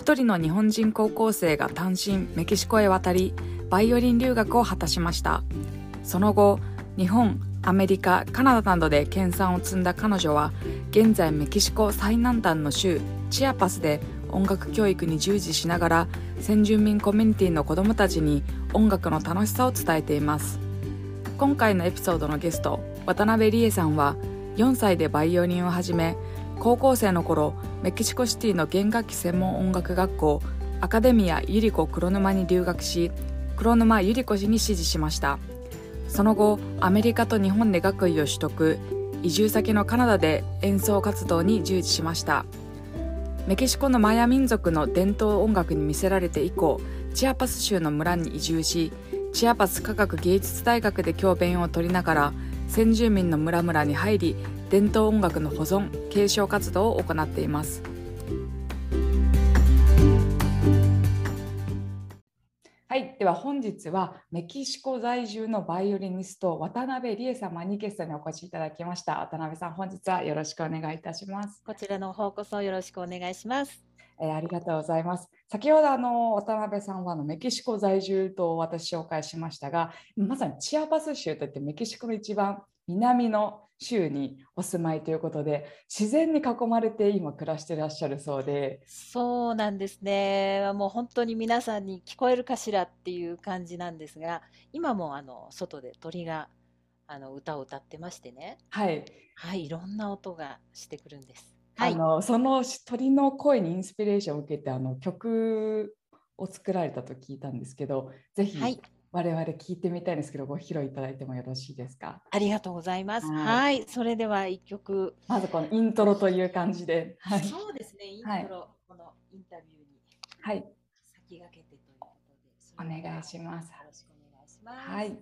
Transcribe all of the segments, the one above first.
一人の日本人高校生が単身メキシコへ渡りバイオリン留学を果たしました。その後日本アメリカカナダなどで研鑽を積んだ彼女は現在メキシコ最南端の州チアパスで音楽教育に従事しながら先住民コミュニティの子どもたちに音楽の楽しさを伝えています。今回のエピソードのゲスト渡辺理恵さんは4歳でバイオリンを始め高校生の頃メキシコシティの弦楽器専門音楽学校アカデミアユリコ黒沼に留学し黒沼ユリコ氏に師事しました。その後アメリカと日本で学位を取得移住先のカナダで演奏活動に従事しました。メキシコのマヤ民族の伝統音楽に魅せられて以降チアパス州の村に移住しチアパス科学芸術大学で教鞭を取りながら先住民の村々に入り伝統音楽の保存継承活動を行っていますはいでは本日はメキシコ在住のバイオリニスト渡辺理恵様にゲストにお越しいただきました渡辺さん本日はよろしくお願いいたしますこちらの方こそよろしくお願いします。えーありがとうございます。先ほどあの渡辺さんはあのメキシコ在住と私紹介しましたが、まさにチアパス州といってメキシコの一番南の州にお住まいということで、自然に囲まれて今暮らしてらっしゃるそうで、そうなんですね。もう本当に皆さんに聞こえるかしらっていう感じなんですが、今もあの外で鳥があの歌を歌ってましてね。はい、はい、いろんな音がしてくるんです。はい。あのその鳥の声にインスピレーションを受けてあの曲を作られたと聞いたんですけど、ぜひはい我々聞いてみたいんですけど、ご披露いただいてもよろしいですか？ありがとうございます。はいはい、それでは一曲。まずこのイントロという感じで、はい、そうですね。インはいトロ、このインタビューにはい、先駆けてということで、そお願いしますよ。ろしくお願いします。はい。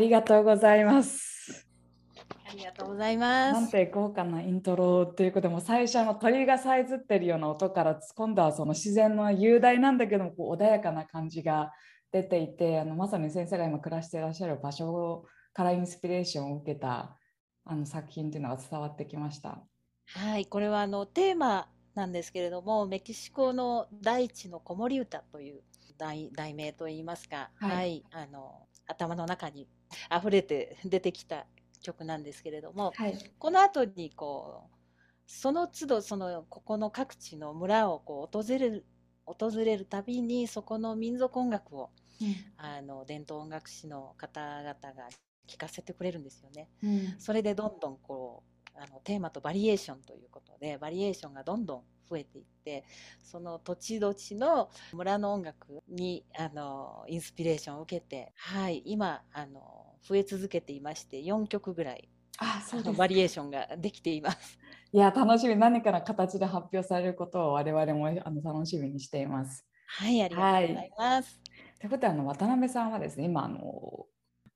りがとうございます。ありがとうございまなんす。て豪華なイントロということでも最初の鳥がさえずってるような音から今度はその自然の雄大なんだけどもこう穏やかな感じが出ていてあのまさに先生が今暮らしていらっしゃる場所からインスピレーションを受けたあの作品というのが伝わってきました。はい、これはあのテーマなんですけれども、メキシコの大地の子守歌という題題名といいますか、はいはい、あの頭の中に溢れて出てきた曲なんですけれども、はい。この後にこうその都度そのここの各地の村をこう訪れる訪れるたびにそこの民族音楽をあの伝統音楽師の方々が聴かせてくれるんですよね。うんそれでどんどんこうあのテーマとバリエーションということでバリエーションがどんどん増えていってその土地土地の村の音楽にあのインスピレーションを受けて、はい、今あの増え続けていまして4曲ぐらいあ、そうでバ。リエーションができています。いや、楽しみ。何かの形で発表されることを我々もあの楽しみにしています。はい、ありがとうございます。ということで、あの渡辺さんはですね、今あの、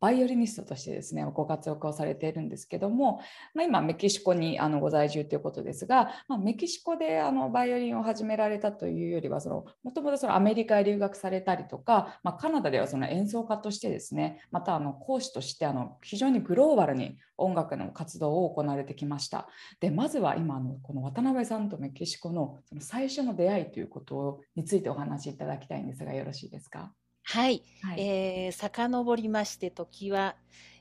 バイオリニストとしてですね、ご活躍をされているんですけども、まあ、今、メキシコにあのご在住ということですが、まあ、メキシコであのバイオリンを始められたというよりは、そのもともとそのアメリカへ留学されたりとか、まあ、カナダではその演奏家としてですね、またあの講師としてあの非常にグローバルに音楽の活動を行われてきました。でまずは今のこの渡辺さんとメキシコのその最初の出会いということについてお話しいただきたいんですがよろしいですか？はい、はい。えー、遡りまして時は、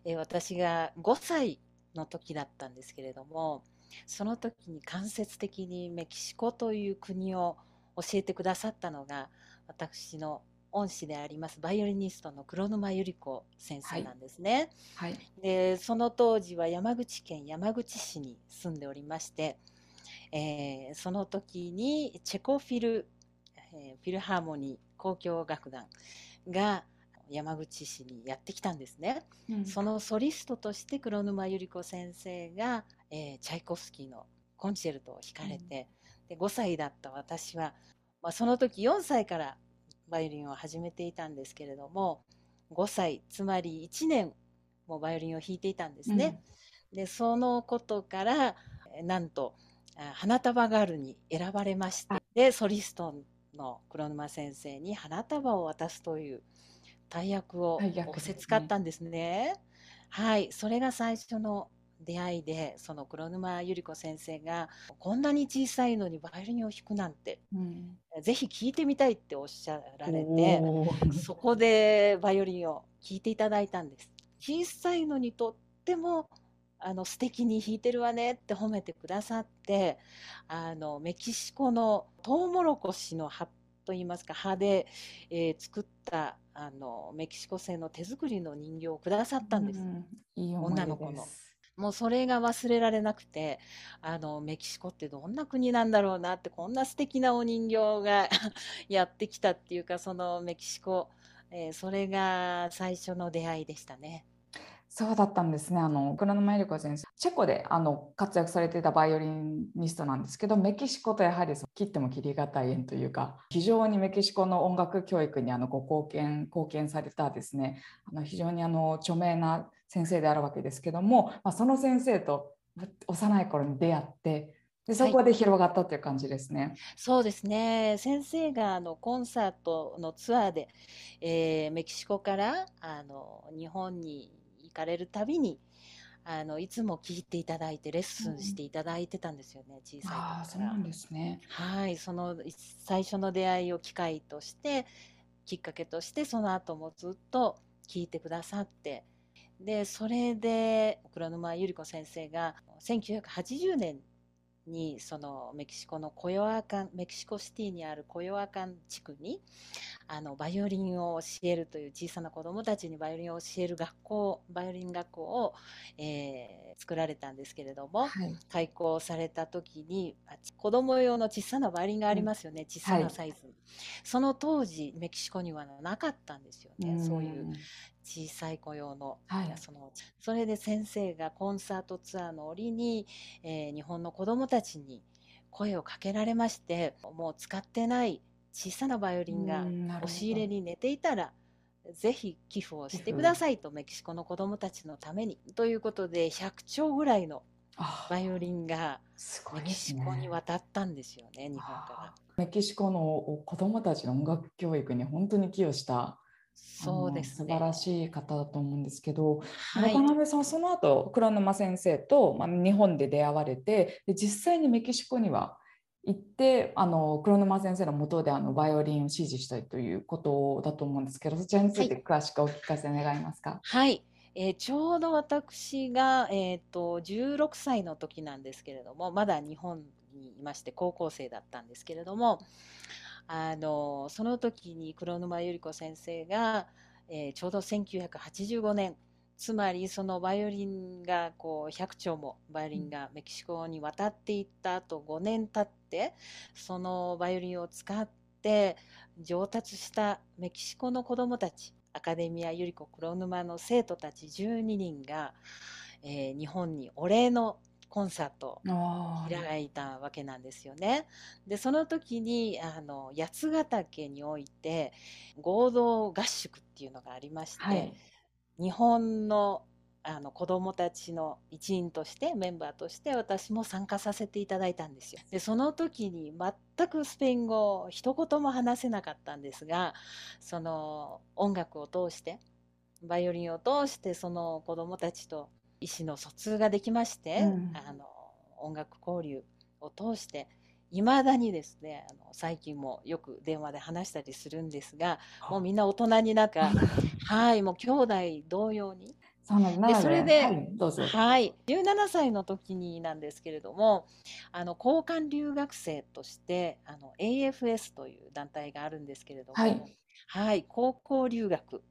えー私が5歳の時だったんですけれどもその時に間接的にメキシコという国を教えてくださったのが私の恩師でありますバイオリニストの黒沼百合子先生なんですね。はい。でその当時は山口県山口市に住んでおりまして、えーその時にチェコフィル、えーフィルハーモニー交響楽団が山口市にやってきたんですね。うんそのソリストとして黒沼百合子先生が、えーチャイコフスキーのコンチェルトを弾かれて、で5歳だった私は、まあ、その時4歳からバイオリンを始めていたんですけれども5歳つまり1年もバイオリンを弾いていたんですね。でそのことからえーなんとあ花束ガールに選ばれましてでソリストの黒沼先生に花束を渡すという大役を仰せつかったんですね。はい、それが最初の出会いでその黒沼百合子先生がこんなに小さいのにバイオリンを弾くなんて。うん。ぜひ聴いてみたいっておっしゃられてそこでバイオリンを聴いていただいたんです。小さいのにとってもあの素敵に弾いてるわねって褒めてくださってあのメキシコのトウモロコシの葉といいますか葉で、えー作ったあのメキシコ製の手作りの人形をくださったんです。うんいい女の子のもうそれが忘れられなくてあのメキシコってどんな国なんだろうなってこんな素敵なお人形が やってきたっていうかそのメキシコ、えーそれが最初の出会いでしたね。そうだったんですね。あの黒沼恵理子先生、チェコであの活躍されていたバイオリニストなんですけど、メキシコとやはりその切っても切りがたい縁というか、非常にメキシコの音楽教育にあのご貢献貢献されたですね、あの非常にあの著名な先生であるわけですけども、まあ、その先生と幼い頃に出会って、でそこで広がったという感じですね。そうですね先生があのコンサートのツアーで、えーメキシコからあの日本に行かれるたびにあのいつも聞いていただいてレッスンしていただいてたんですよね、小さい時からそうなん。ですね。はい、そのい最初の出会いを機会としてきっかけとしてその後もずっと聞いてくださってでそれで黒沼百合子先生が1980年にそのメキシコのコヨアカンメキシコシティにあるコヨアカン地区にあのバイオリンを教えるという小さな子どもたちにバイオリンを教える学校バイオリン学校を、えー作られたんですけれども、はい。開校された時にあ子供用の小さなバイオリンがありますよね、小さはない。サイズ、その当時メキシコにはなかったんですよね、そういううん小さい子用の,、はい。そのそれで先生がコンサートツアーの折に、えー日本の子供たちに声をかけられましてもう使ってない小さなバイオリンが押し入れに寝ていたらぜひ寄付をしてくださいとメキシコの子供たちのために。ということで100丁ぐらいのあバイオリンがすごメキシコに渡ったんですよね、日本かメキシコの子どもたちの音楽教育に本当に寄与したら。そうですね。素晴らしい方だと思うんですけど、はい渡辺さんはその後黒沼先生と、まあ、日本で出会われてで実際にメキシコには行ってあの黒沼先生の下であのバイオリンを指示したいということだと思うんですけどそちらについて詳しくお聞かせ願いますか？はい。えー、ちょうど私が、えーと、16歳の時なんですけれどもまだ日本にいまして高校生だったんですけれどもあのその時に黒沼百合子先生が、えー、ちょうど1985年つまりそのバイオリンがこう100丁もバイオリンがメキシコに渡っていった後5年経ってそのバイオリンを使って上達したメキシコの子どもたちアカデミア百合子黒沼の生徒たち12人が、えー、日本にお礼のコンサートを開いたわけなんですよね。でその時にあの八ヶ岳において合同合宿っていうのがありまして、はい、日本のあの子どもたちの一員としてメンバーとして私も参加させていただいたんですよ。でその時に全くスペイン語を一言も話せなかったんですがその音楽を通してバイオリンを通してその子どもたちと意思の疎通ができまして、うん、あの音楽交流を通していまだにですねあの最近もよく電話で話したりするんですがもうみんな大人になった はいもう兄弟同様に。そでそれで、はい、どうぞ。はい、17歳の時になんですけれども、あの交換留学生としてあの AFS という団体があるんですけれども、はい、はい、高校留学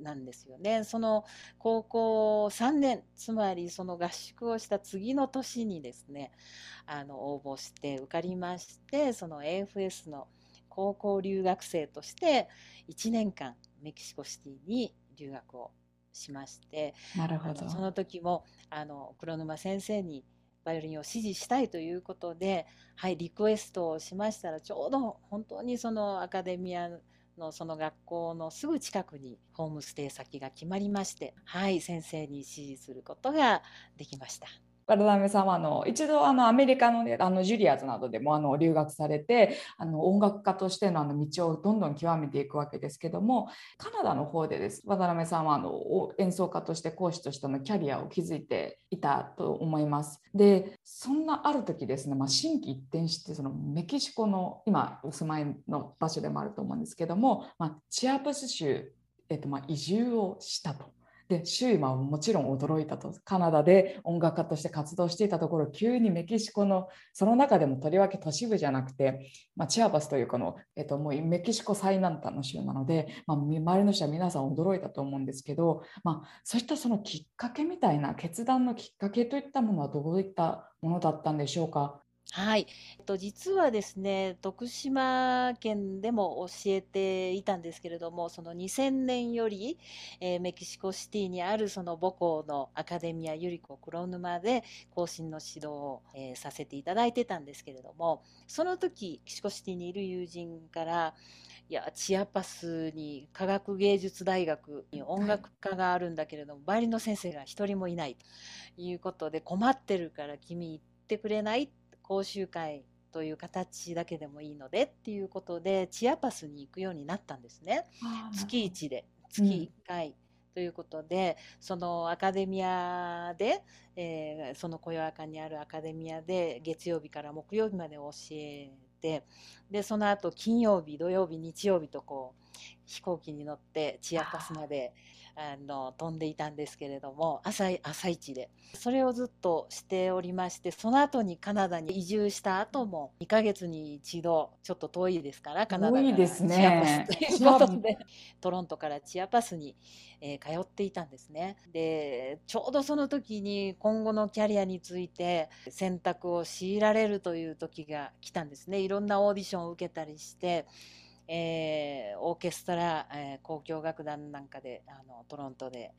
なんですよね。その高校3年、つまりその合宿をした次の年にですね、あの応募して受かりまして、その AFS の高校留学生として1年間メキシコシティに留学をしましてなるほどその時もあの黒沼先生にバイオリンを指示したいということで、はい、リクエストをしましたらちょうど本当にそのアカデミアのその学校のすぐ近くにホームステイ先が決まりまして、はい、先生に指示することができました。渡辺さんはあの一度あのアメリカの,、ね、あのジュリアーズなどでもあの留学されてあの音楽家としてのあの道をどんどん極めていくわけですけどもカナダの方でです渡辺さんはあの演奏家として講師としてのキャリアを築いていたと思います。でそんなある時ですね、まあ、心機一転してそのメキシコの今お住まいの場所でもあると思うんですけども、まあ、チアプス州、えっと、ま移住をしたと。で周囲はもちろん驚いたとカナダで音楽家として活動していたところ急にメキシコのその中でもとりわけ都市部じゃなくて、まあ、チアバスというこの、えっと、もうメキシコ最南端の州なので、まあ、周りの人は皆さん驚いたと思うんですけど、まあ、そういったそのきっかけみたいな決断のきっかけといったものはどういったものだったんでしょうか？はい、えっと、実はですね徳島県でも教えていたんですけれどもその2000年より、えー、メキシコシティにあるその母校のアカデミアユリコ黒沼で後進の指導を、えー、させていただいてたんですけれどもその時メキシコシティにいる友人からいやチアパスに科学芸術大学に音楽科があるんだけれども、バイオリンの先生が一人もいないということで困ってるから君行ってくれない講習会という形だけでもいいのでっていうことでチアパスに行くようになったんですね。月1で月1回、ということでそのアカデミアで、えー、その小夜かにあるアカデミアで月曜日から木曜日まで教えてでその後金曜日土曜日日曜日とこう飛行機に乗ってチアパスまであの飛んでいたんですけれども朝朝一で。それをずっとしておりましてその後にカナダに移住した後も2ヶ月に一度ちょっと遠いですからカナダからチアパスということで、トロントからチアパスに、えー、通っていたんですね。でちょうどその時に今後のキャリアについて選択を強いられるという時が来たんですね。いろんなオーディションを受けたりしてえー、オーケストラ、えー、交響楽団なんかであのトロントで、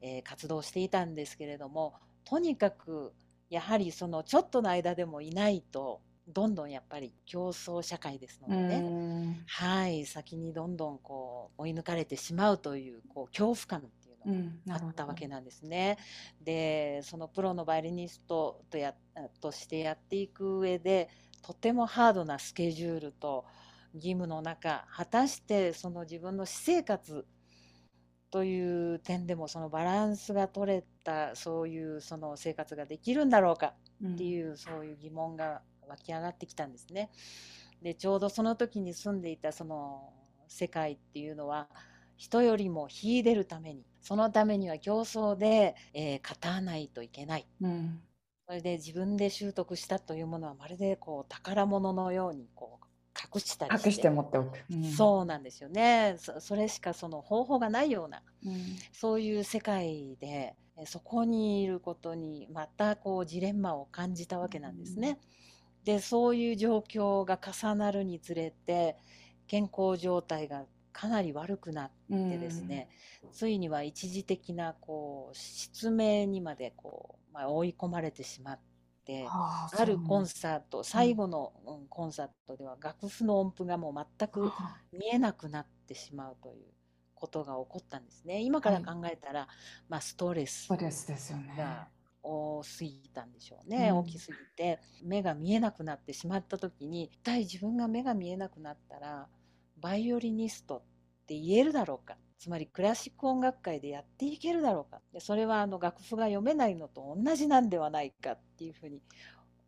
えー、活動していたんですけれどもとにかくやはりそのちょっとの間でもいないとどんどんやっぱり競争社会ですのでね、はい、先にどんどんこう追い抜かれてしまうというこう恐怖感っていうのがあったわけなんですね。うん、でそのプロのバイオリニストとやとしてやっていく上でとてもハードなスケジュールと義務の中果たしてその自分の私生活という点でもそのバランスが取れたそういうその生活ができるんだろうかっていう、うん、そういう疑問が湧き上がってきたんですね。でちょうどその時に住んでいたその世界っていうのは人よりも秀でるためにそのためには競争で、えー、勝たないといけない、うん、それで自分で習得したというものはまるでこう宝物のようにこう隠したり隠して持っておく、うん、そうなんですよね。それしかその方法がないような、うん、そういう世界でそこにいることにまたこうジレンマを感じたわけなんですね。うん、でそういう状況が重なるにつれて健康状態がかなり悪くなってですね、うん、ついには一時的なこう失明にまでこう、まあ、追い込まれてしまって、あるコンサート最後の、コンサートでは楽譜の音符がもう全く見えなくなってしまうという。ことが起こったんですね。今から考えたら、はい、まあ、ストレスが多すぎたんでしょうね、うん、大きすぎて。目が見えなくなってしまった時に一体自分が目が見えなくなったらバイオリニストって言えるだろうかつまりクラシック音楽界でやっていけるだろうか。でそれはあの楽譜が読めないのと同じなんではないかっていうふうに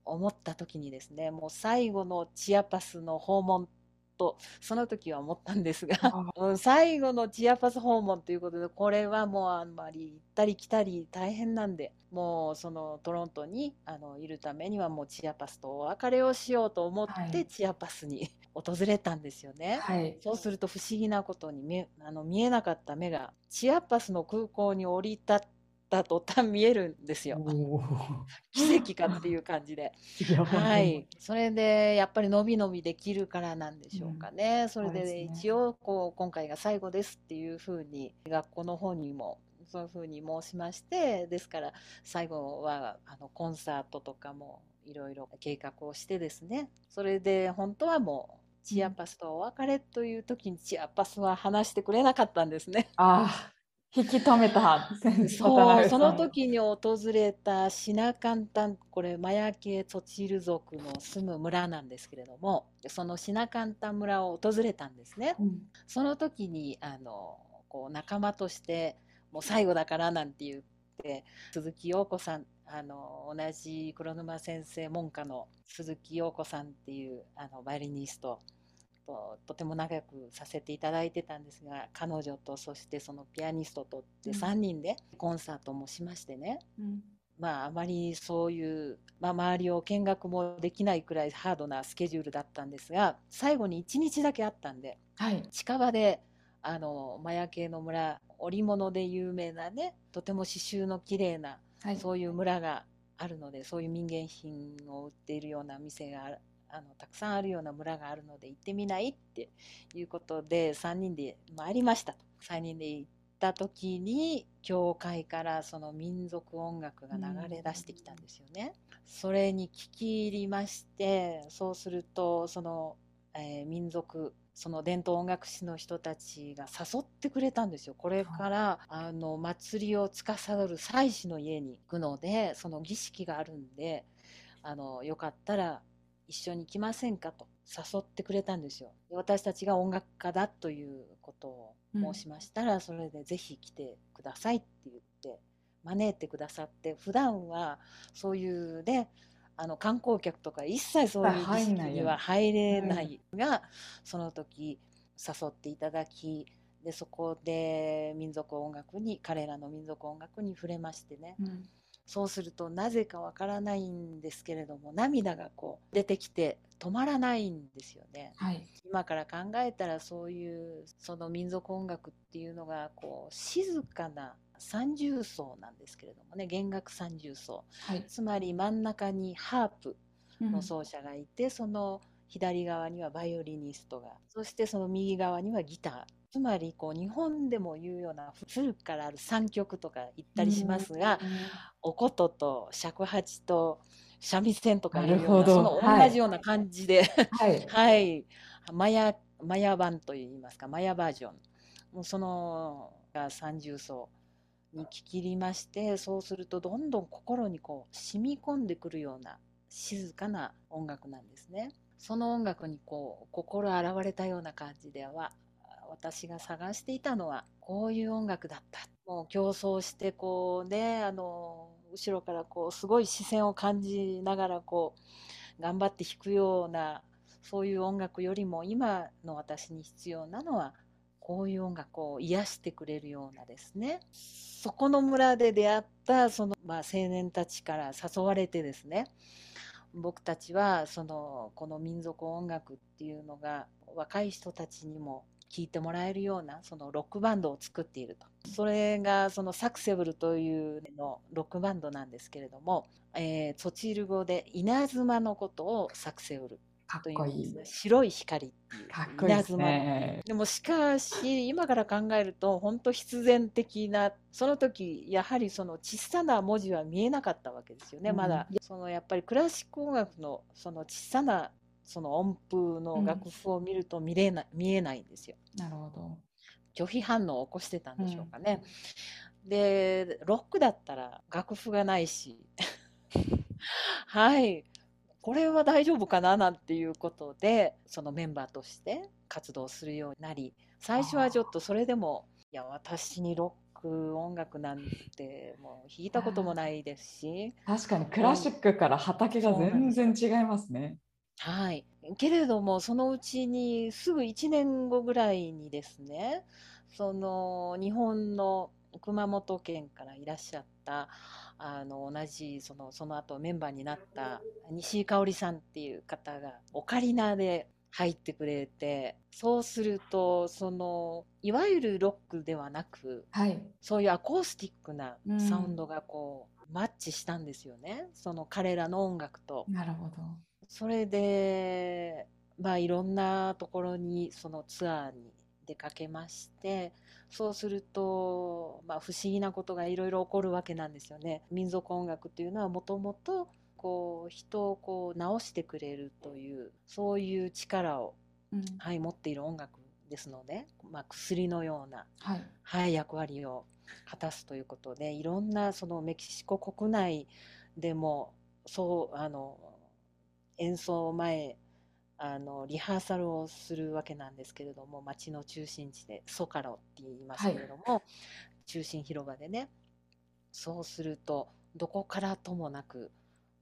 思った時にですねもう最後のチアパスの訪問とその時は思ったんですが、うん、最後のチアパス訪問ということでこれはもうあんまり行ったり来たり大変なんでもうそのトロントにあのいるためにはもうチアパスとお別れをしようと思ってチアパスに、訪れたんですよね、はい、そうすると不思議なことに見あの見えなかった目がチアパスの空港に降り立った途端見えるんですよ。奇跡かっていう感じで。はい。それでやっぱり伸び伸びできるからなんでしょうかね。うん、それで、ね、一応こう今回が最後ですっていうふうに学校の方にもそういうふうに申しましてですから最後はあのコンサートとかもいろいろ計画をしてですねそれで本当はもうチアパスとお別れという時にチアパスは話してくれなかったんですね。ああ引き止めた。そう その時に訪れたシナカンタンこれマヤ系ツォチル族の住む村なんですけれどもそのシナカンタン村を訪れたんですね、うん、その時にあのこう仲間としてもう最後だからなんて言って鈴木陽子さんあの同じ黒沼先生門下の鈴木陽子さんっていうあのバイオリニストととても仲良くさせていただいてたんですが彼女とそしてそのピアニストとって3人でコンサートもしましてね、うん、まああまりそういう、まあ、周りを見学もできないくらいハードなスケジュールだったんですが最後に1日だけあったんで、はい、近場であのマヤ系の村織物で有名なねとても刺繍の綺麗な、はい、そういう村があるのでそういう民芸品を売っているような店があのたくさんあるような村があるので行ってみないっていうことで3人で参りましたと3人で行った時に教会からその民族音楽が流れ出してきたんですよね。それに聞き入りましてそうするとその、えー、民族その伝統音楽師の人たちが誘ってくれたんですよ。これからあの祭りを司る祭司の家に行くのでその儀式があるんであのよかったら一緒に来ませんかと誘ってくれたんですよ。で私たちが音楽家だということを申しましたら、うん、それでぜひ来てくださいって言って招いてくださって普段はそういうねあの観光客とか一切そういう儀式には入れないが、うん、その時誘っていただきでそこで民族音楽に彼らの民族音楽に触れましてね、うんそうするとなぜかわからないんですけれども涙がこう出てきて止まらないんですよね、はい、今から考えたらそういうその民族音楽っていうのがこう静かな三重奏なんですけれどもね弦楽三重奏、はい、つまり真ん中にハープの奏者がいて、うん、その左側にはバイオリニストがそしてその右側にはギターつまりこう日本でも言うような古くからある三曲とか言ったりしますが、うん、お琴と尺八と三味線とかいうようなその同じような感じで、はい、はい、マヤマヤ版といいますかマヤバージョン。もうそのが三重奏に聞き入りましてそうするとどんどん心にこう染み込んでくるような静かな音楽なんですね。その音楽にこう心洗われたような感じでは私が探していたのはこういう音楽だった。もう競争してこうねあの後ろからこうすごい視線を感じながらこう頑張って弾くようなそういう音楽よりも今の私に必要なのはこういう音楽を癒してくれるようなですね。そこの村で出会ったその、まあ、青年たちから誘われてですね僕たちはそのこの民族音楽っていうのが若い人たちにも聴いてもらえるようなそのロックバンドを作っていると。それがそのサクセブルというのロックバンドなんですけれども、えー、ソチル語で稲妻のことをサクセブルといういい白い光っていう稲妻で,、でもしかし今から考えると本当必然的なその時やはりその小さな文字は見えなかったわけですよね、うん、まだそのやっぱりクラシック音楽のその小さなその音符の楽譜を見ると見れな、うん、見えないんですよ。なるほど。拒否反応を起こしてたんでしょうかね。うん、でロックだったら楽譜がないし。はい。これは大丈夫かななんていうことでそのメンバーとして活動するようになり最初はちょっとそれでもいや私にロック音楽なんてもう弾いたこともないですし。確かにクラシックから畑が全然違いますね。はい、けれどもそのうちにすぐ1年後ぐらいにですねその日本の熊本県からいらっしゃったあの同じそのその後メンバーになった西井香織さんっていう方がオカリナで入ってくれてそうするとそのいわゆるロックではなく、はい、そういうアコースティックなサウンドがこう、うん、マッチしたんですよね。その彼らの音楽と。なるほどそれでまあいろんなところにそのツアーに出かけましてそうすると、まあ、不思議なことがいろいろ起こるわけなんですよね。民族音楽っていうのはもともとこう人をこう治してくれるというそういう力を、うん、はい、持っている音楽ですので、まあ、薬のような、はい、はい、役割を果たすということでいろんなそのメキシコ国内でもそうあの演奏前あのリハーサルをするわけなんですけれども町の中心地でソカロって言いますけれども、はい、中心広場でねそうするとどこからともなく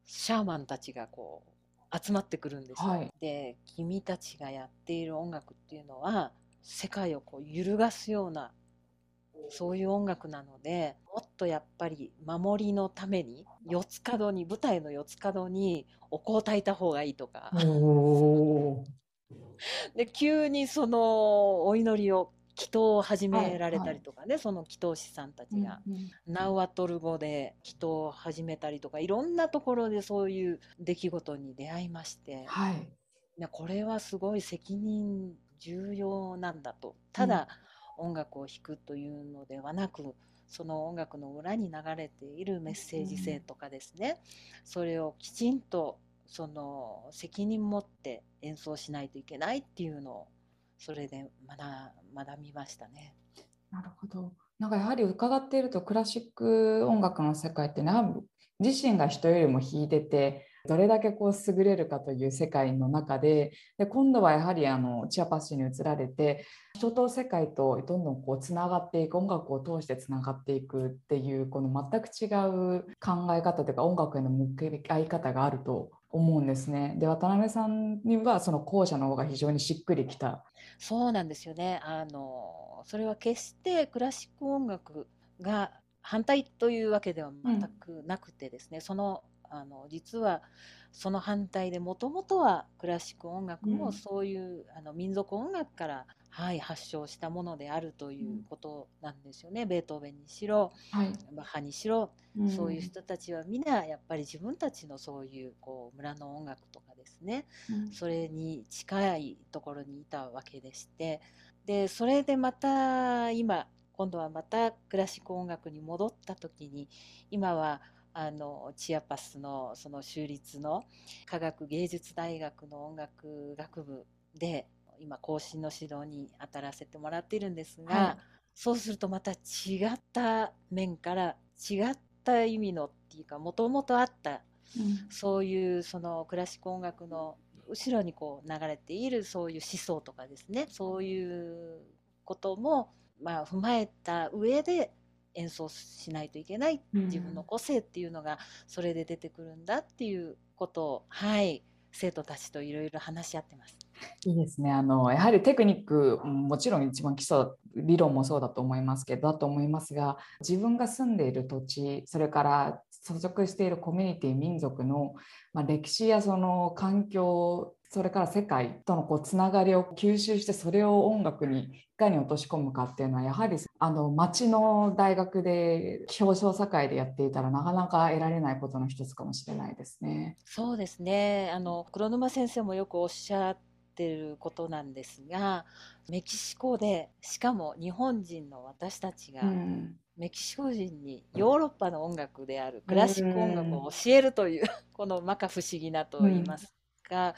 シャーマンたちがこう集まってくるんですよ。はい、で君たちがやっている音楽っていうのは世界をこう揺るがすようなそういう音楽なのでもっとやっぱり守りのために四つ角に舞台の四つ角にお香を焚いた方がいいとか。で急にそのお祈りを祈祷を始められたりとかね、はいはい、その祈祷師さんたちが、うんうん、ナウアトル語で祈祷を始めたりとかいろんなところでそういう出来事に出会いまして、はい、これはすごい責任重要なんだと。ただ、音楽を弾くというのではなくその音楽の裏に流れているメッセージ性とかですね、それをきちんとその責任持って演奏しないといけないっていうのをそれで学学びましたね。なるほど。なんかやはり伺っているとクラシック音楽の世界ってね自身が人よりも弾いててどれだけこう優れるかという世界の中でで今度はやはりあのチアパッシュに移られて人と世界とどんどんこうつながっていく音楽を通してつながっていくっていうこの全く違う考え方というか音楽への向き合い方があると思うんですね。で渡辺さんにはその後者の方が非常にしっくりきた。そうなんですよね。あのそれは決してクラシック音楽が反対というわけでは全くなくてですね、うん、そのあの実はその反対でもともとはクラシック音楽もそういう、うん、あの民族音楽から、はい、発祥したものであるということなんですよね、うん、ベートーベンにしろ、はい、バッハにしろ、うん、そういう人たちは皆やっぱり自分たちのそういうこう村の音楽とかですね、それに近いところにいたわけでして。でそれでまた今今度はまたクラシック音楽に戻った時に今はあのチアパスのその州立の科学芸術大学の音楽学部で今更新の指導に当たらせてもらっているんですが、はい、そうするとまた違った面から違った意味のっていうかもともとあった、うん、そういうそのクラシック音楽の後ろにこう流れているそういう思想とかですね。そういうこともまあ踏まえた上で演奏しないといけない、自分の個性っていうのがそれで出てくるんだっていうことをはい生徒たちといろいろ話し合ってます。いいですねあのやはりテクニックもちろん一番基礎理論もそうだと思いますけどだと思いますが自分が住んでいる土地それから所属しているコミュニティ民族の、まあ、歴史やその環境それから世界とのこうつながりを吸収してそれを音楽にいかに落とし込むかっていうのはやはりあの町の大学で表彰社会でやっていたらなかなか得られないことの一つかもしれないですね。そうですねあの黒沼先生もよくおっしゃってることなんですがメキシコでしかも日本人の私たちが、メキシコ人にヨーロッパの音楽であるクラシック音楽を教えるという、この摩訶不思議なと言いますか、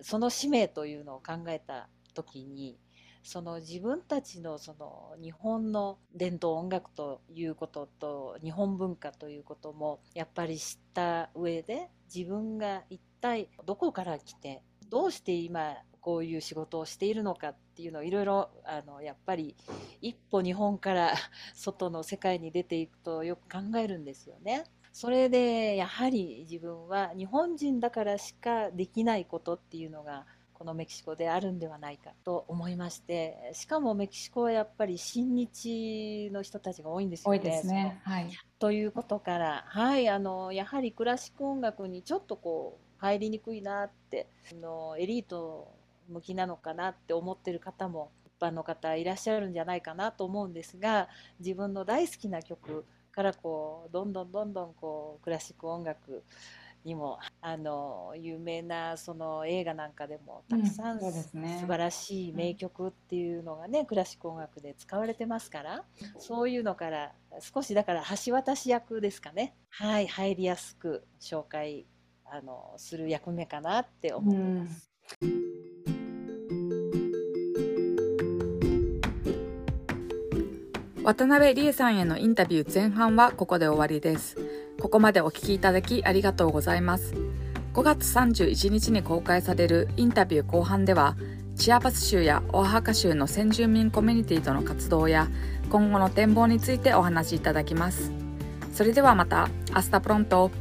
その使命というのを考えた時にその自分たちのその日本の伝統音楽ということと日本文化ということもやっぱり知った上で自分が一体どこから来てどうして今こういう仕事をしているのかっていうのをいろいろあのやっぱり一歩日本から 外の世界に出ていくとよく考えるんですよね。それでやはり自分は日本人だからしかできないことっていうのがこのメキシコであるんではないかと思いましてしかもメキシコはやっぱり親日の人たちが多いんですよね。多いですねはい、ということから、はい、あのやはりクラシック音楽にちょっとこう入りにくいなってのエリート向きなのかなって思ってる方も一般の方いらっしゃるんじゃないかなと思うんですが自分の大好きな曲からこうどんどんどんどんこうクラシック音楽にもあの有名なその映画なんかでもたくさん、うんね、素晴らしい名曲っていうのがね、うん、クラシック音楽で使われてますからそういうのから少しだから橋渡し役ですかね。はい入りやすく紹介あのする役目かなって思ってます。うん渡辺理恵さんへのインタビュー前半はここで終わりです。ここまでお聞きいただきありがとうございます。5月31日に公開されるインタビュー後半では、チアパス州やオアハカ州の先住民コミュニティとの活動や今後の展望についてお話しいただきます。それではまた、アスタプロント。